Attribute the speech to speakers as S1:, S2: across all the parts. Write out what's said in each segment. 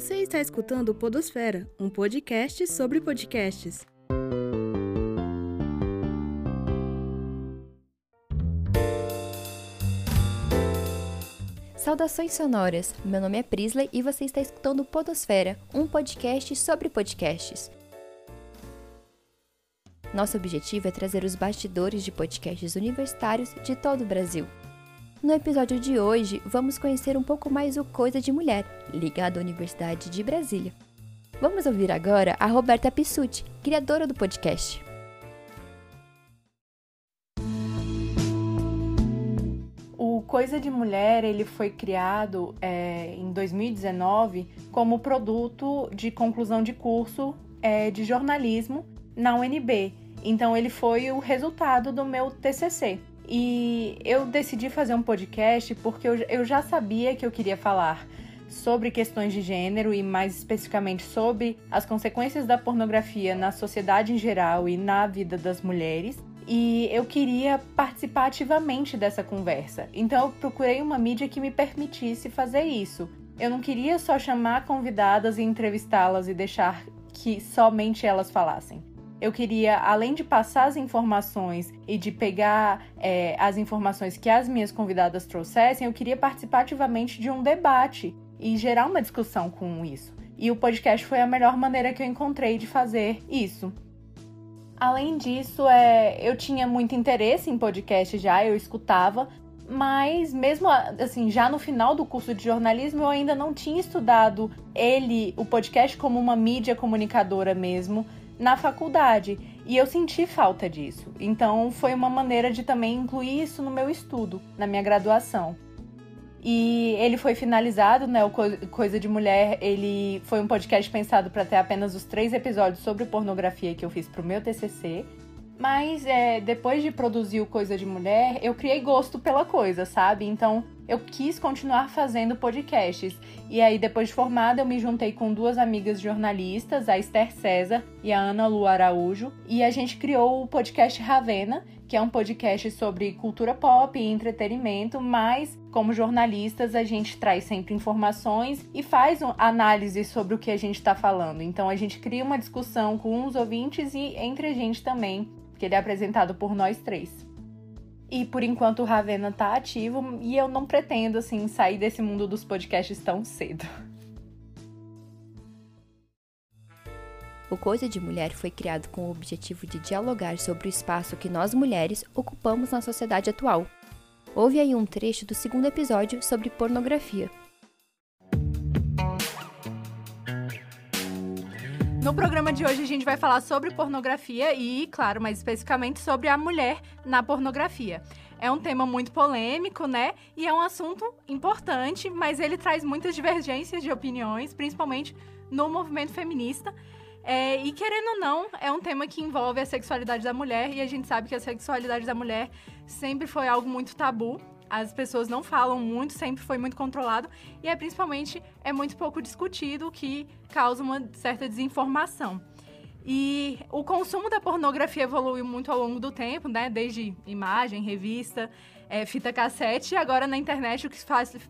S1: Você está escutando Podosfera, um podcast sobre podcasts.
S2: Saudações sonoras, meu nome é Prisley e você está escutando Podosfera, um podcast sobre podcasts. Nosso objetivo é trazer os bastidores de podcasts universitários de todo o Brasil. No episódio de hoje, vamos conhecer um pouco mais o Coisa de Mulher, ligado à Universidade de Brasília. Vamos ouvir agora a Roberta Pissuti, criadora do podcast.
S3: O Coisa de Mulher ele foi criado é, em 2019 como produto de conclusão de curso é, de jornalismo na UNB. Então ele foi o resultado do meu TCC. E eu decidi fazer um podcast porque eu, já sabia que eu queria falar sobre questões de gênero e mais especificamente sobre as consequências da pornografia na sociedade em geral e na vida das mulheres. E eu queria participar ativamente dessa conversa. Então eu procurei uma mídia que me permitisse fazer isso. Eu não queria só chamar convidadas e entrevistá-las e deixar que somente elas falassem eu queria, além de passar as informações e de pegar é, as informações que as minhas convidadas trouxessem, eu queria participar ativamente de um debate e gerar uma discussão com isso. E o podcast foi a melhor maneira que eu encontrei de fazer isso. Além disso, é, eu tinha muito interesse em podcast já, eu escutava, mas mesmo assim, já no final do curso de jornalismo, eu ainda não tinha estudado ele, o podcast, como uma mídia comunicadora mesmo na faculdade. E eu senti falta disso. Então foi uma maneira de também incluir isso no meu estudo, na minha graduação. E ele foi finalizado, né? O Coisa de Mulher, ele foi um podcast pensado para ter apenas os três episódios sobre pornografia que eu fiz pro meu TCC. Mas é, depois de produzir o Coisa de Mulher, eu criei gosto pela coisa, sabe? Então eu quis continuar fazendo podcasts. E aí, depois de formada, eu me juntei com duas amigas jornalistas, a Esther César e a Ana Lu Araújo, e a gente criou o podcast Ravena, que é um podcast sobre cultura pop e entretenimento, mas como jornalistas a gente traz sempre informações e faz análise sobre o que a gente está falando. Então a gente cria uma discussão com os ouvintes e entre a gente também que ele é apresentado por nós três. E por enquanto o Ravena tá ativo e eu não pretendo assim sair desse mundo dos podcasts tão cedo.
S2: O Coisa de Mulher foi criado com o objetivo de dialogar sobre o espaço que nós mulheres ocupamos na sociedade atual. Houve aí um trecho do segundo episódio sobre pornografia.
S3: No programa de hoje a gente vai falar sobre pornografia e, claro, mais especificamente sobre a mulher na pornografia. É um tema muito polêmico, né? E é um assunto importante, mas ele traz muitas divergências de opiniões, principalmente no movimento feminista. É, e querendo ou não, é um tema que envolve a sexualidade da mulher, e a gente sabe que a sexualidade da mulher sempre foi algo muito tabu as pessoas não falam muito, sempre foi muito controlado e é principalmente é muito pouco discutido, o que causa uma certa desinformação. E o consumo da pornografia evoluiu muito ao longo do tempo, né? Desde imagem, revista, é, fita cassete e agora na internet, o que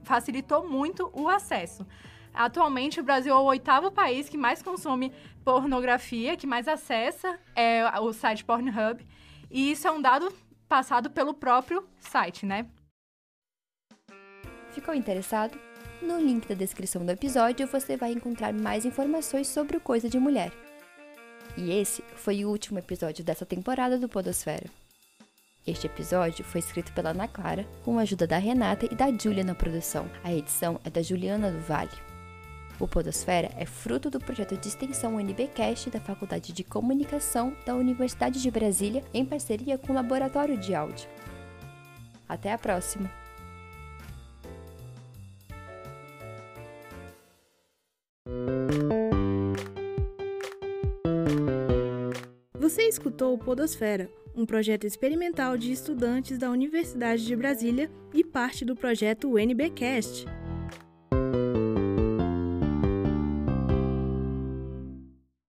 S3: facilitou muito o acesso. Atualmente, o Brasil é o oitavo país que mais consome pornografia, que mais acessa é o site Pornhub. E isso é um dado passado pelo próprio site, né?
S2: Ficou interessado? No link da descrição do episódio você vai encontrar mais informações sobre o Coisa de Mulher. E esse foi o último episódio dessa temporada do Podosfera. Este episódio foi escrito pela Ana Clara, com a ajuda da Renata e da Júlia na produção. A edição é da Juliana do Vale. O Podosfera é fruto do projeto de extensão UNBcast da Faculdade de Comunicação da Universidade de Brasília, em parceria com o Laboratório de Áudio. Até a próxima!
S1: Você escutou o Podosfera, um projeto experimental de estudantes da Universidade de Brasília e parte do projeto UNBcast.